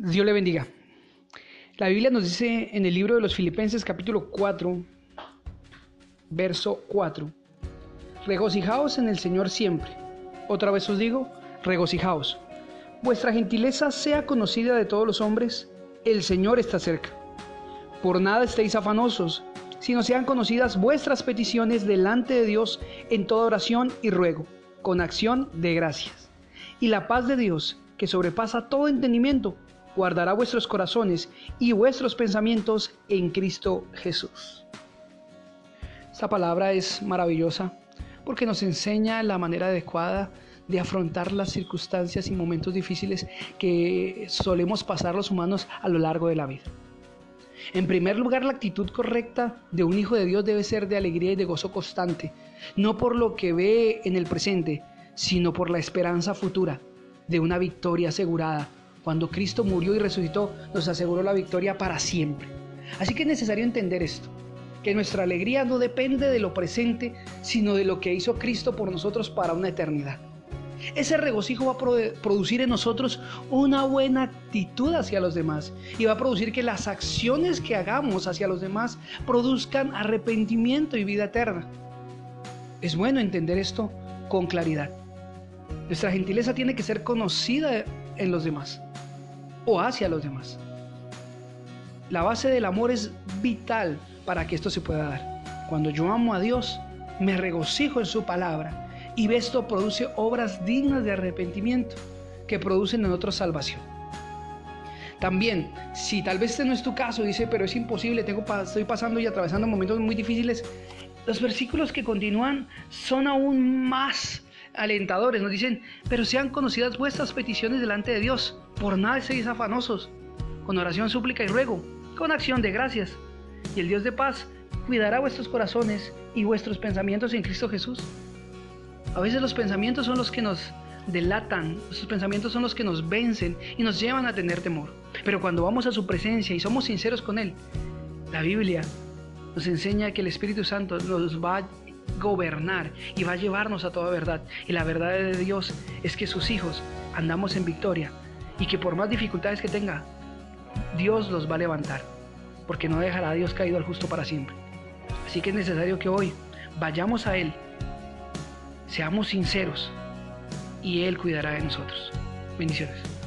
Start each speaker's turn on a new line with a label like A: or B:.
A: Dios le bendiga. La Biblia nos dice en el libro de los Filipenses capítulo 4, verso 4, regocijaos en el Señor siempre. Otra vez os digo, regocijaos. Vuestra gentileza sea conocida de todos los hombres, el Señor está cerca. Por nada estéis afanosos, sino sean conocidas vuestras peticiones delante de Dios en toda oración y ruego, con acción de gracias. Y la paz de Dios, que sobrepasa todo entendimiento, guardará vuestros corazones y vuestros pensamientos en Cristo Jesús. Esta palabra es maravillosa porque nos enseña la manera adecuada de afrontar las circunstancias y momentos difíciles que solemos pasar los humanos a lo largo de la vida. En primer lugar, la actitud correcta de un hijo de Dios debe ser de alegría y de gozo constante, no por lo que ve en el presente, sino por la esperanza futura de una victoria asegurada cuando Cristo murió y resucitó, nos aseguró la victoria para siempre. Así que es necesario entender esto, que nuestra alegría no depende de lo presente, sino de lo que hizo Cristo por nosotros para una eternidad. Ese regocijo va a producir en nosotros una buena actitud hacia los demás y va a producir que las acciones que hagamos hacia los demás produzcan arrepentimiento y vida eterna. Es bueno entender esto con claridad. Nuestra gentileza tiene que ser conocida en los demás o hacia los demás. La base del amor es vital para que esto se pueda dar. Cuando yo amo a Dios, me regocijo en su palabra y esto produce obras dignas de arrepentimiento que producen en otros salvación. También, si tal vez este no es tu caso, dice, pero es imposible, estoy pasando y atravesando momentos muy difíciles, los versículos que continúan son aún más alentadores. Nos dicen, pero sean conocidas vuestras peticiones delante de Dios. Por nada seáis afanosos. Con oración, súplica y ruego. Con acción de gracias. Y el Dios de paz cuidará vuestros corazones y vuestros pensamientos en Cristo Jesús. A veces los pensamientos son los que nos delatan, nuestros pensamientos son los que nos vencen y nos llevan a tener temor. Pero cuando vamos a su presencia y somos sinceros con Él, la Biblia nos enseña que el Espíritu Santo nos va gobernar y va a llevarnos a toda verdad. Y la verdad de Dios es que sus hijos andamos en victoria y que por más dificultades que tenga, Dios los va a levantar, porque no dejará a Dios caído al justo para siempre. Así que es necesario que hoy vayamos a Él, seamos sinceros y Él cuidará de nosotros. Bendiciones.